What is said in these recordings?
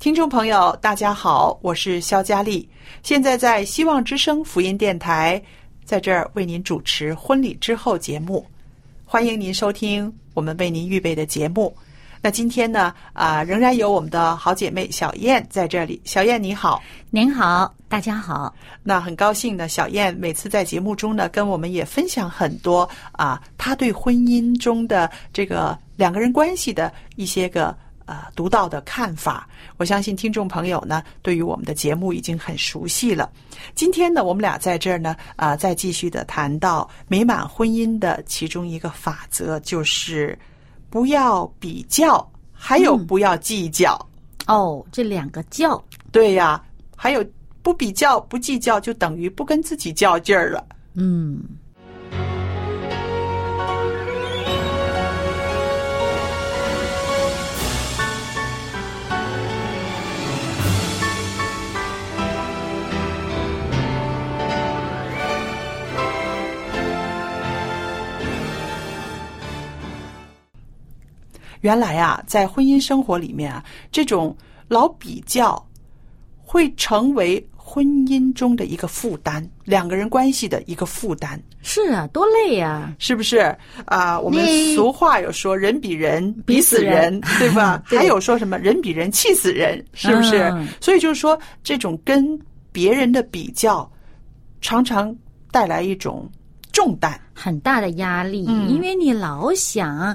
听众朋友，大家好，我是肖佳丽，现在在希望之声福音电台，在这儿为您主持婚礼之后节目，欢迎您收听我们为您预备的节目。那今天呢，啊、仍然有我们的好姐妹小燕在这里。小燕你好，您好，大家好。那很高兴呢，小燕每次在节目中呢，跟我们也分享很多啊，她对婚姻中的这个两个人关系的一些个呃独到的看法。我相信听众朋友呢，对于我们的节目已经很熟悉了。今天呢，我们俩在这儿呢，啊、再继续的谈到美满婚姻的其中一个法则，就是不要比较，还有不要计较。哦，这两个较，对呀，还有不比较、不计较，就等于不跟自己较劲儿了。嗯，原来啊，在婚姻生活里面啊，这种老比较会成为婚姻中的一个负担，两个人关系的一个负担，是啊，多累呀、是不是？啊、我们俗话有说“人比人比比死死人人”，对吧？对还有说什么“人比人气死人”，是不是？嗯所以就是说，这种跟别人的比较，常常带来一种重担。很大的压力，嗯因为你老想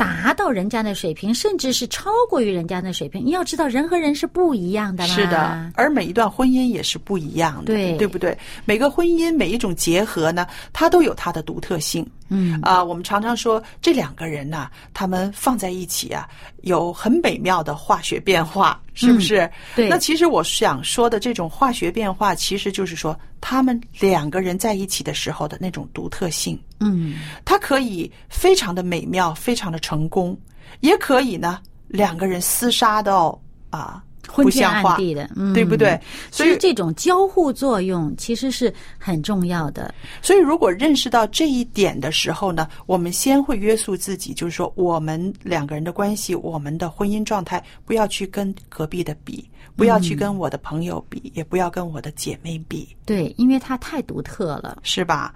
达到人家的水平，甚至是超过于人家的水平。你要知道，人和人是不一样的嘛。是的，而每一段婚姻也是不一样的，对对不对？每个婚姻每一种结合呢，它都有它的独特性。嗯啊、我们常常说这两个人呐、他们放在一起啊，有很美妙的化学变化，是不是？对那其实我想说的这种化学变化，其实就是说他们两个人在一起的时候的那种独特性。嗯，它可以非常的美妙，非常的成功，也可以呢两个人厮杀到啊不像话暗，地的，嗯，对不对？所以所以这种交互作用其实是很重要的。所以如果认识到这一点的时候呢，我们先会约束自己，就是说我们两个人的关系，我们的婚姻状态，不要去跟隔壁的比，不要去跟我的朋友比，也不要跟我的姐妹比。对，因为它太独特了。是吧？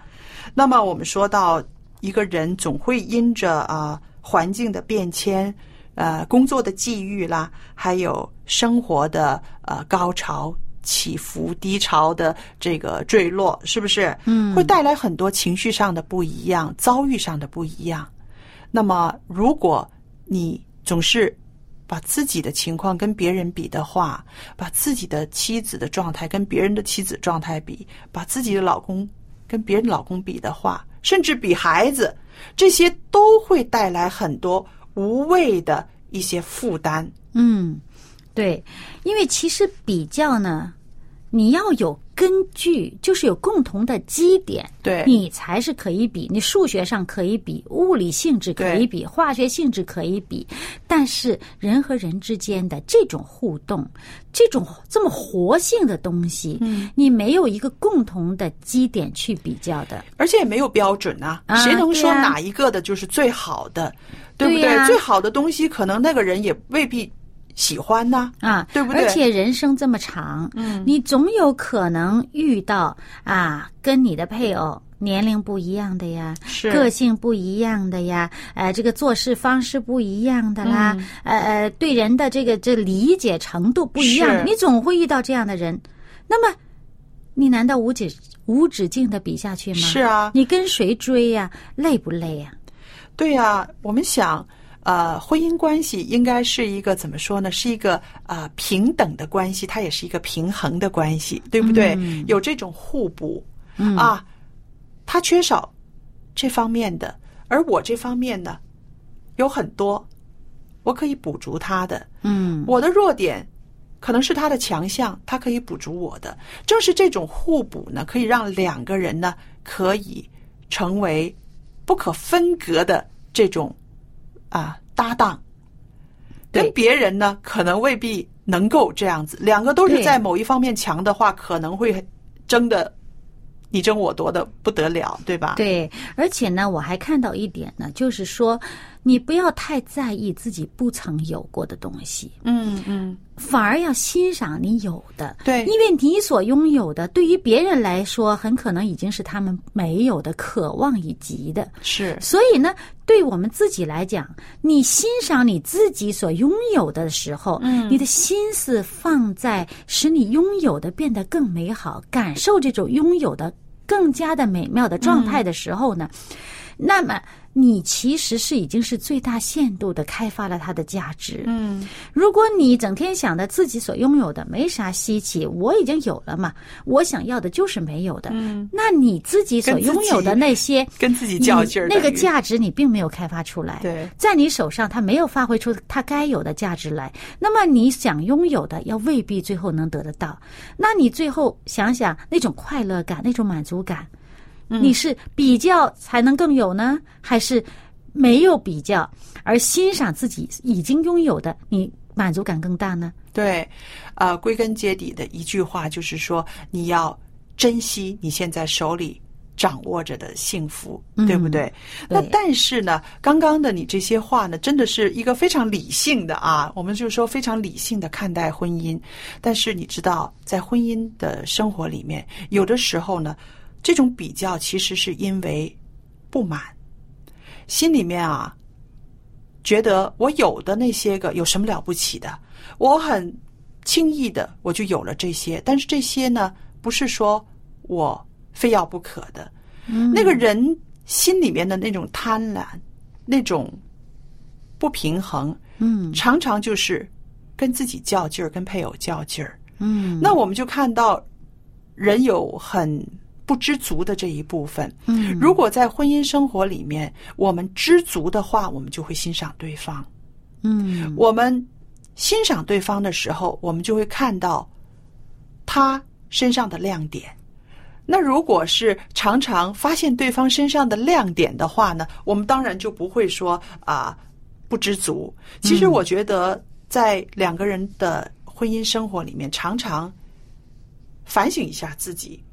那么我们说到一个人总会因着啊、环境的变迁，呃工作的际遇啦，还有生活的呃高潮起伏、低潮的这个坠落，是不是？嗯会带来很多情绪上的不一样，遭遇上的不一样。那么，如果你总是把自己的情况跟别人比的话，把自己的妻子的状态跟别人的妻子状态比，把自己的老公跟别人老公比的话，甚至比孩子，这些都会带来很多无谓的一些负担。嗯，对，因为其实比较呢，你要有根据，就是有共同的基点，对。你才是可以比。你数学上可以比，物理性质可以比，化学性质可以比，但是人和人之间的这种互动，这种这么活性的东西，嗯，你没有一个共同的基点去比较的，而且也没有标准啊，啊谁能说哪一个的就是最好的，对不对？呀最好的东西可能那个人也未必喜欢呢、啊，对不对？而且人生这么长，嗯，你总有可能遇到啊，跟你的配偶年龄不一样的呀，是。个性不一样的呀，呃，这个做事方式不一样的啦，嗯。呃呃，对人的这个这理解程度不一样的，你总会遇到这样的人。那么，你难道无止无止境的比下去吗？是啊。你跟谁追呀、累不累呀、对呀、我们想，呃，婚姻关系应该是一个怎么说呢？是一个呃平等的关系，它也是一个平衡的关系，对不对？嗯有这种互补，啊，他缺少这方面的，而我这方面呢有很多，我可以补足他的。嗯我的弱点可能是他的强项，他可以补足我的。正是这种互补呢，可以让两个人呢可以成为不可分割的这种啊搭档。跟别人呢，可能未必能够这样子。两个都是在某一方面强的话，可能会争的你争我夺的不得了，对吧？对，而且呢，我还看到一点呢，就是说，你不要太在意自己不曾有过的东西，嗯嗯，反而要欣赏你有的。对。因为你所拥有的，对于别人来说，很可能已经是他们没有的、渴望以及的。是。所以呢，对我们自己来讲，你欣赏你自己所拥有的时候，嗯，你的心思放在使你拥有的变得更美好，感受这种拥有的更加的美妙的状态的时候呢，那么你其实是已经是最大限度的开发了它的价值。嗯，如果你整天想着自己所拥有的没啥稀奇，我已经有了嘛，我想要的就是没有的，嗯，那你自己所拥有的那些。跟自己较劲儿，那个价值你并没有开发出来，对在你手上它没有发挥出它该有的价值来，那么你想拥有的，要未必最后能得得到。那你最后想想那种快乐感、那种满足感，嗯你是比较才能更有呢，还是没有比较而欣赏自己已经拥有的，你满足感更大呢？对，呃，归根结底的一句话就是说，你要珍惜你现在手里掌握着的幸福，对不对？那对但是呢，刚刚的你这些话呢，真的是一个非常理性的啊，我们就说非常理性的看待婚姻。但是你知道，在婚姻的生活里面，有的时候呢，这种比较其实是因为不满，心里面啊。觉得我有的那些个有什么了不起的？我很轻易的我就有了这些，但是这些呢，不是说我非要不可的。那个人心里面的那种贪婪，那种不平衡，嗯常常就是跟自己较劲儿，跟配偶较劲儿。嗯那我们就看到人有很不知足的这一部分。嗯如果在婚姻生活里面，我们知足的话，我们就会欣赏对方。嗯我们欣赏对方的时候，我们就会看到他身上的亮点。那如果是常常发现对方身上的亮点的话呢，我们当然就不会说啊、不知足。其实我觉得，在两个人的婚姻生活里面，常常反省一下自己，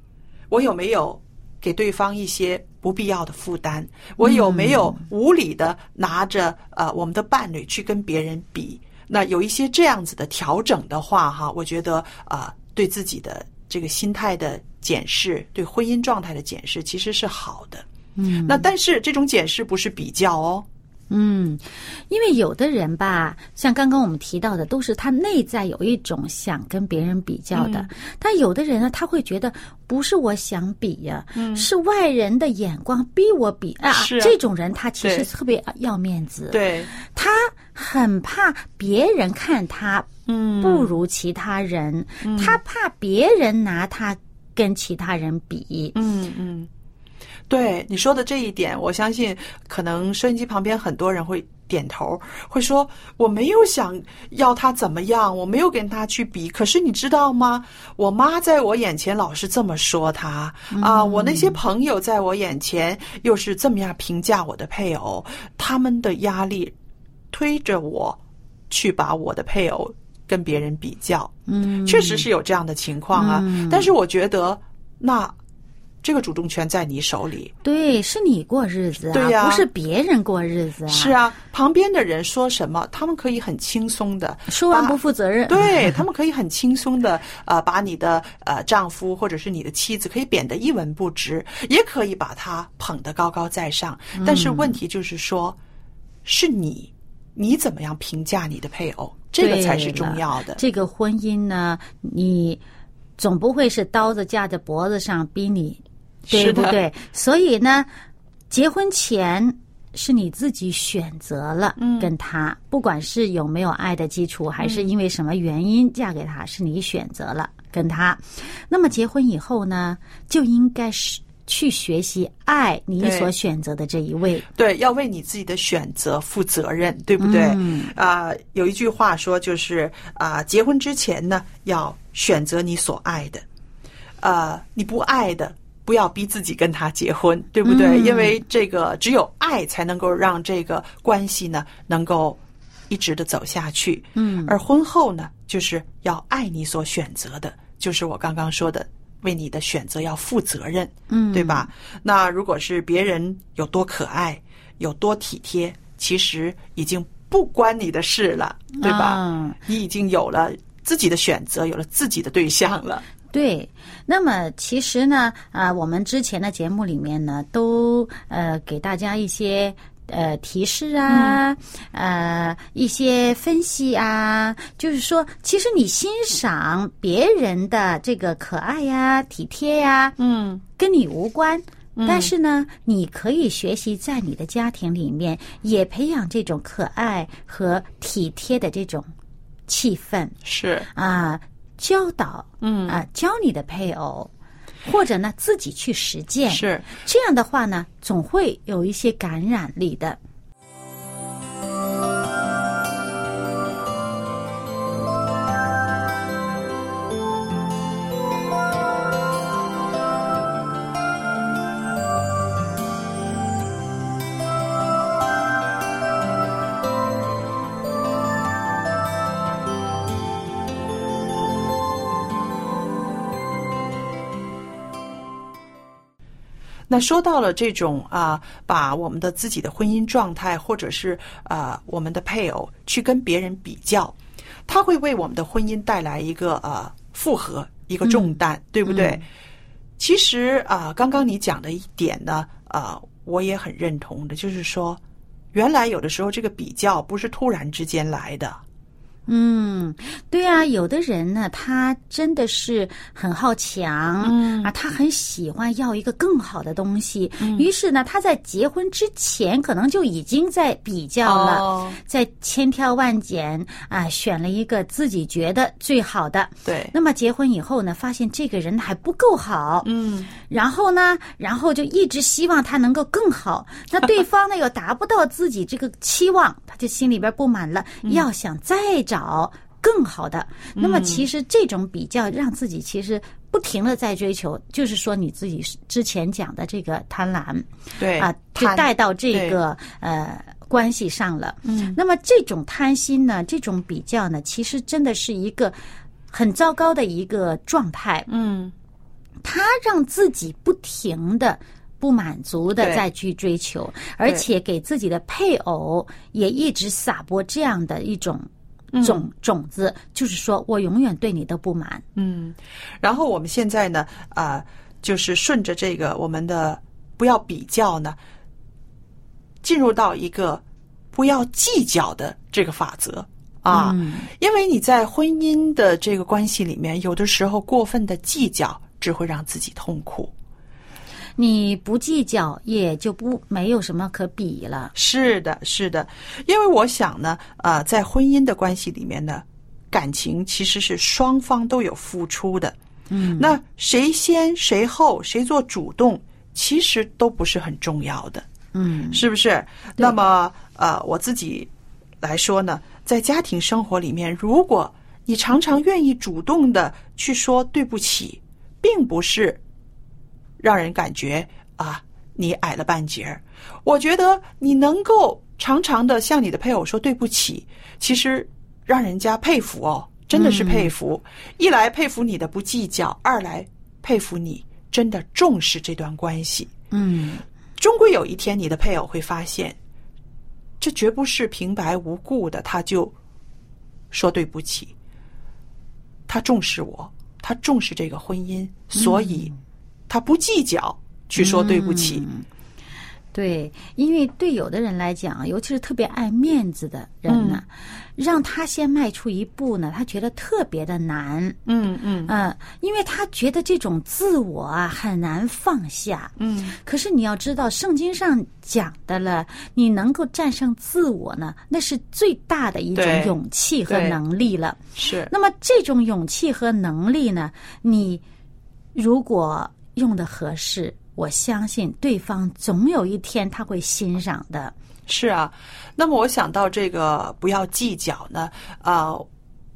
我有没有给对方一些不必要的负担？我有没有无理的拿着呃我们的伴侣去跟别人比？那有一些这样子的调整的话，哈，我觉得啊、呃对自己的这个心态的检视，对婚姻状态的检视，其实是好的。嗯那但是这种检视不是比较哦，嗯，因为有的人吧，像刚刚我们提到的，都是他内在有一种想跟别人比较的。嗯。但有的人呢，他会觉得不是我想比呀、是外人的眼光逼我比啊。嗯是啊。这种人他其实特别要面子，对，他很怕别人看他嗯。不如其他人，他怕别人拿他跟其他人比。嗯嗯，对你说的这一点，我相信可能收音机旁边很多人会点头，会说我没有想要他怎么样，我没有跟他去比。可是你知道吗？我妈在我眼前老是这么说他啊，我那些朋友在我眼前又是这么样评价我的配偶，他们的压力推着我去把我的配偶跟别人比较。嗯，确实是有这样的情况啊。但是我觉得那。这个主动权在你手里，对，是你过日子啊，对呀不是别人过日子啊。是啊，旁边的人说什么，他们可以很轻松的说完不负责任。对他们可以很轻松的呃，把你的呃丈夫或者是你的妻子可以贬得一文不值，也可以把他捧得高高在上。但是问题就是说，是你你怎么样评价你的配偶，这个才是重要的。这个婚姻呢，你总不会是刀子架在脖子上逼你，对不对？所以呢，结婚前是你自己选择了嗯跟他，不管是有没有爱的基础，还是因为什么原因嫁给他，是你选择了跟他。那么结婚以后呢，就应该是去学习爱你所选择的这一位。对，要为你自己的选择负责任，对不对？嗯啊、有一句话说，就是啊、结婚之前呢，要选择你所爱的，呃，你不爱的，不要逼自己跟他结婚，对不对？嗯因为这个只有爱才能够让这个关系呢，能够一直的走下去。嗯而婚后呢，就是要爱你所选择的，就是我刚刚说的。为你的选择要负责任，嗯对吧？那如果是别人有多可爱，有多体贴，其实已经不关你的事了，对吧？啊你已经有了自己的选择，有了自己的对象了。对，那么其实呢，啊、我们之前的节目里面呢，都呃给大家一些呃提示啊，呃一些分析啊，就是说，其实你欣赏别人的这个可爱呀、体贴呀，嗯，跟你无关。但是呢，你可以学习在你的家庭里面也培养这种可爱和体贴的这种气氛。是，啊，教导，嗯。啊，教你的配偶，或者呢自己去实践，是，这样的话呢，总会有一些感染力的。那说到了这种啊，把我们的自己的婚姻状态，或者是啊我们的配偶去跟别人比较，他会为我们的婚姻带来一个呃负荷，一个重担，对不对？其实啊，刚刚你讲的一点呢，啊，我也很认同的，就是说，原来有的时候这个比较不是突然之间来的，嗯，对啊，有的人呢，他真的是很好强，嗯。啊，他很喜欢要一个更好的东西，于是呢，他在结婚之前可能就已经在比较了，哦。在千挑万拣啊，选了一个自己觉得最好的。对，那么结婚以后呢，发现这个人还不够好，嗯，然后呢，然后就一直希望他能够更好。那对方呢又达不到自己这个期望，他就心里边不满了，要想再找更好的。那么其实这种比较让自己其实不停的在追求，就是说你自己之前讲的这个贪婪对啊，就带到这个呃。关系上了，嗯，那么这种贪心呢，这种比较呢，其实真的是一个很糟糕的一个状态。嗯，他让自己不停的不满足的再去追求，而且给自己的配偶也一直撒播这样的一种种、种子，就是说我永远对你的不满。嗯，然后我们现在呢，啊、就是顺着这个我们的不要比较呢，进入到一个不要计较的这个法则啊，因为你在婚姻的这个关系里面，有的时候过分的计较只会让自己痛苦。你不计较，也就不没有什么可比了。是的，是的，因为我想呢，呃，在婚姻的关系里面呢，感情其实是双方都有付出的。嗯，那谁先谁后，谁做主动，其实都不是很重要的，嗯，是不是？那么呃，我自己来说呢，在家庭生活里面，如果你常常愿意主动的去说对不起，并不是让人感觉啊你矮了半截儿。我觉得你能够常常的向你的配偶说对不起，其实让人家佩服哦，真的是佩服。一来佩服你的不计较，二来佩服你真的重视这段关系。嗯，终归有一天，你的配偶会发现，这绝不是平白无故的，他就说对不起。他重视我，他重视这个婚姻，所以他不计较去说对不起。对，因为对有的人来讲，尤其是特别爱面子的人呢，让他先迈出一步呢，他觉得特别的难。嗯嗯嗯，因为他觉得这种自我啊很难放下。嗯，可是你要知道，圣经上讲的了，你能够战胜自我呢，那是最大的一种勇气和能力了。是那么这种勇气和能力呢，你如果用的合适，我相信对方总有一天他会欣赏的。是啊。那么我想到这个不要计较呢，啊、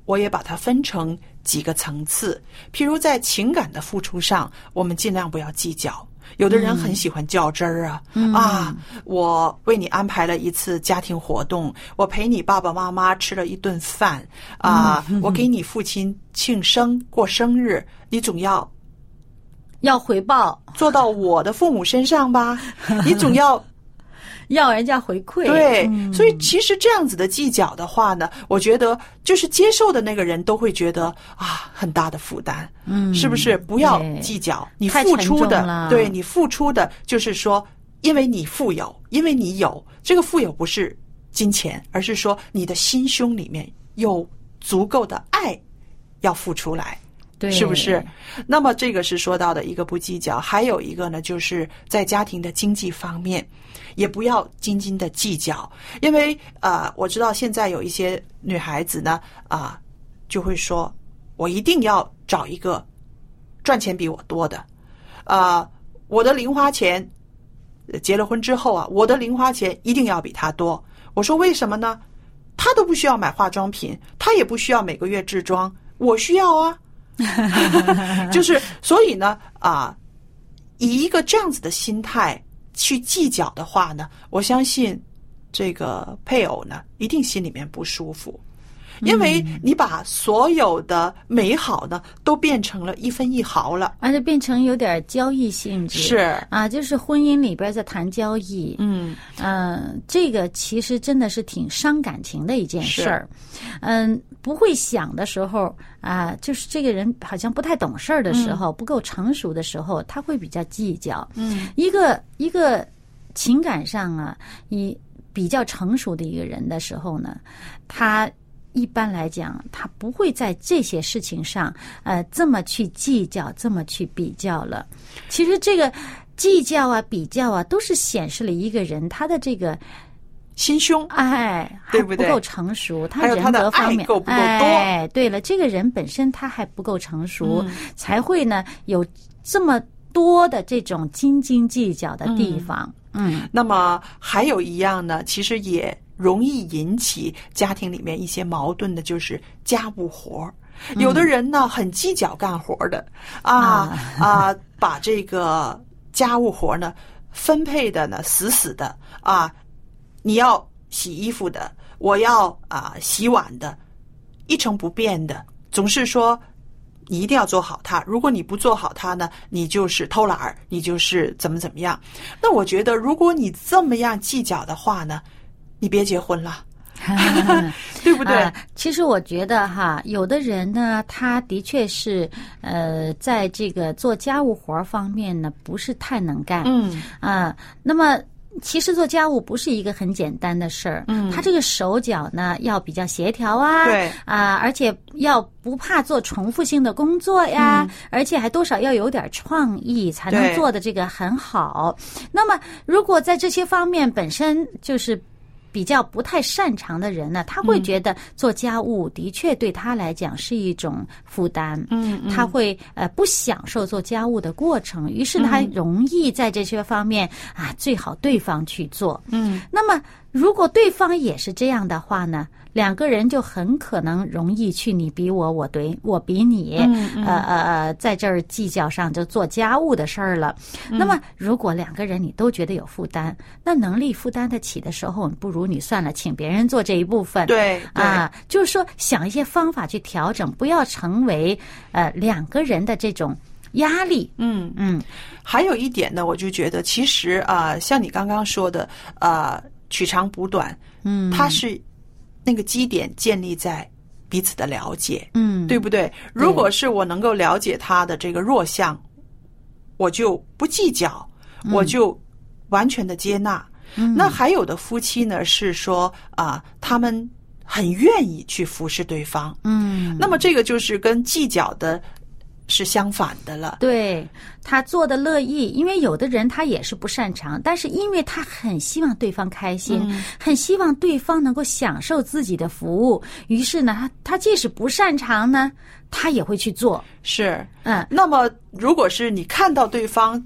我也把它分成几个层次。譬如在情感的付出上，我们尽量不要计较。有的人很喜欢较真儿啊，啊，我为你安排了一次家庭活动，我陪你爸爸妈妈吃了一顿饭，啊，我给你父亲庆生过生日，你总要要回报，做到我的父母身上吧？你总要要人家回馈。对，嗯所以其实这样子的计较的话呢，我觉得就是接受的那个人都会觉得啊很大的负担，嗯是不是？不要计较，你付出的，对你付出的，就是说，因为你富有，因为你有这个富有不是金钱，而是说你的心胸里面有足够的爱要付出来。是不是？那么这个是说到的一个不计较，还有一个呢，就是在家庭的经济方面，也不要斤斤的计较，因为呃，我知道现在有一些女孩子呢，啊、就会说，我一定要找一个赚钱比我多的，啊、我的零花钱结了婚之后啊，我的零花钱一定要比他多。我说为什么呢？他都不需要买化妆品，他也不需要每个月置装，我需要啊。就是所以呢，啊，以一个这样子的心态去计较的话呢，我相信这个配偶呢一定心里面不舒服，因为你把所有的美好呢都变成了一分一毫了。而且变成有点交易性质。是啊，就是婚姻里边在谈交易。嗯，嗯，这个其实真的是挺伤感情的一件事儿。嗯，不会想的时候啊，就是这个人好像不太懂事儿的时候，不够成熟的时候，他会比较计较。嗯，一个一个情感上啊，你比较成熟的一个人的时候呢，他。一般来讲，他不会在这些事情上，呃，这么去计较，这么去比较了。其实这个计较啊、比较啊，都是显示了一个人他的这个心胸。哎，对不对？还不够成熟，他人格方面爱够不够多。哎，对了，这个人本身他还不够成熟，嗯。才会呢有这么多的这种斤斤计较的地方。嗯。那么还有一样呢，其实也容易引起家庭里面一些矛盾的，就是家务活儿。有的人呢很计较干活儿的啊啊，把这个家务活儿呢分配的呢死死的啊，你要洗衣服的，我要啊洗碗的，一成不变的，总是说你一定要做好它。如果你不做好它呢，你就是偷懒儿，你就是怎么怎么样。那我觉得，如果你这么样计较的话呢，你别结婚了，对不对？啊，其实我觉得哈，有的人呢，他的确是呃，在这个做家务活儿方面呢，不是太能干。嗯啊，那么其实做家务不是一个很简单的事儿，嗯他这个手脚呢要比较协调啊，对啊，而且要不怕做重复性的工作呀，嗯而且还多少要有点创意，才能做的这个很好。那么如果在这些方面本身就是。比较不太擅长的人呢，他会觉得做家务的确对他来讲是一种负担，嗯嗯。他会呃不享受做家务的过程，于是他容易在这些方面啊，最好对方去做。嗯。那么如果对方也是这样的话呢，两个人就很可能容易去你比我，我怼我比你，嗯嗯呃呃呃，在这儿计较上就做家务的事儿了。嗯那么如果两个人你都觉得有负担，那能力负担得起的时候，不如你算了，请别人做这一部分。对对啊，就是说想一些方法去调整，不要成为呃两个人的这种压力。嗯。嗯还有一点呢，我就觉得其实啊、像你刚刚说的，呃，取长补短，嗯，它是那个基点建立在彼此的了解，嗯。对不对？如果是我能够了解他的这个弱项，我就不计较，我就完全的接纳。那还有的夫妻呢，是说啊、他们很愿意去服侍对方，嗯，那么这个就是跟计较的是相反的了。对他做的乐意，因为有的人他也是不擅长，但是因为他很希望对方开心，很希望对方能够享受自己的服务，于是呢，他他即使不擅长呢，他也会去做。是，嗯那么如果是你看到对方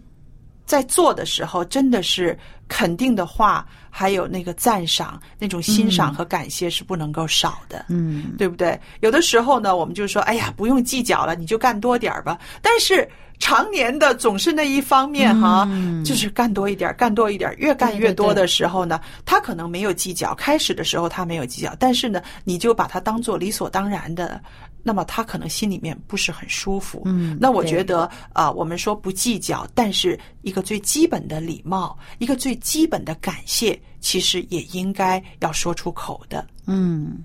在做的时候，真的是肯定的话，还有那个赞赏、那种欣赏和感谢是不能够少的。嗯，对不对？有的时候呢，我们就说，哎呀，不用计较了，你就干多点儿吧。但是常年的总是那一方面哈，就是干多一点儿，干多一点儿，越干越多的时候呢，他可能没有计较，开始的时候他没有计较，但是呢，你就把它当做理所当然的。那么他可能心里面不是很舒服，嗯那我觉得啊、我们说不计较，但是一个最基本的礼貌，一个最基本的感谢，其实也应该要说出口的。嗯。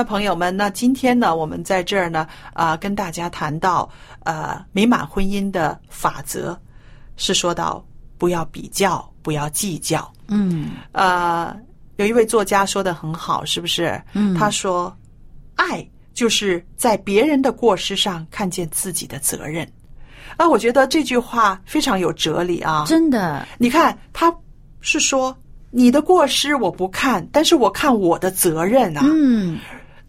那朋友们，那今天呢，我们在这儿呢，啊、跟大家谈到呃美满婚姻的法则，是说到不要比较，不要计较。嗯呃，有一位作家说的很好，是不是？嗯他说，爱就是在别人的过失上看见自己的责任。啊，我觉得这句话非常有哲理啊！真的，你看，他是说你的过失我不看，但是我看我的责任啊。嗯，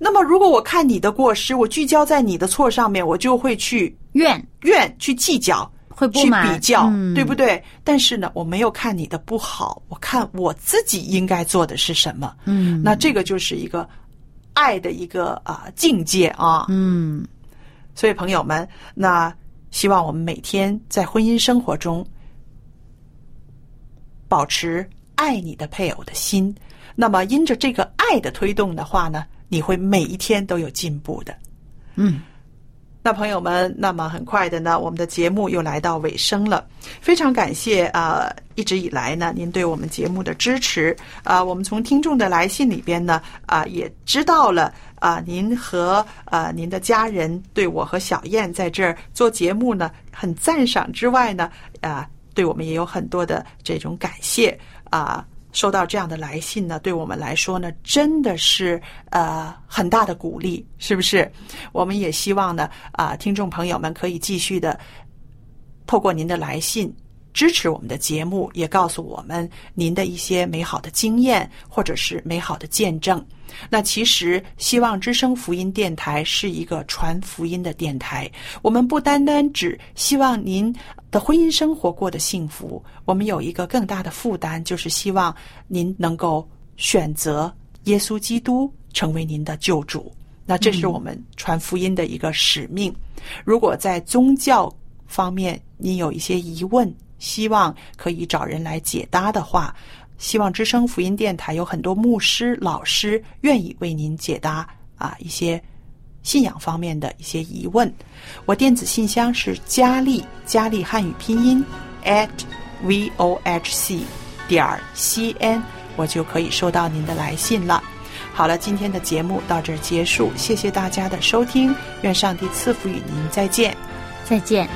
那么，如果我看你的过失，我聚焦在你的错上面，我就会去怨怨、去计较、去会不满比较，嗯对不对？但是呢，我没有看你的不好，我看我自己应该做的是什么。嗯那这个就是一个爱的一个啊、境界啊。嗯所以，朋友们，那希望我们每天在婚姻生活中保持爱你的配偶的心。那么，因着这个爱的推动的话呢，你会每一天都有进步的。嗯，那朋友们，那么很快的呢，我们的节目又来到尾声了。非常感谢啊、呃一直以来呢，您对我们节目的支持啊、我们从听众的来信里边呢，啊、也知道了啊、您和啊、您的家人对我和小燕在这儿做节目呢，很赞赏之外呢，啊、对我们也有很多的这种感谢啊。收到这样的来信呢，对我们来说呢，真的是呃很大的鼓励，是不是？我们也希望呢，啊、听众朋友们可以继续的透过您的来信支持我们的节目，也告诉我们您的一些美好的经验或者是美好的见证。那其实，希望之声福音电台是一个传福音的电台。我们不单单只希望您的婚姻生活过得幸福，我们有一个更大的负担，就是希望您能够选择耶稣基督成为您的救主。那这是我们传福音的一个使命。如果在宗教方面您有一些疑问，希望可以找人来解答的话，希望之声福音电台有很多牧师、老师愿意为您解答啊一些信仰方面的一些疑问。我电子信箱是佳丽，佳丽汉语拼音 at v o h c 点 c n，我就可以收到您的来信了。好了，今天的节目到这儿结束，谢谢大家的收听，愿上帝赐福与您，再见。再见。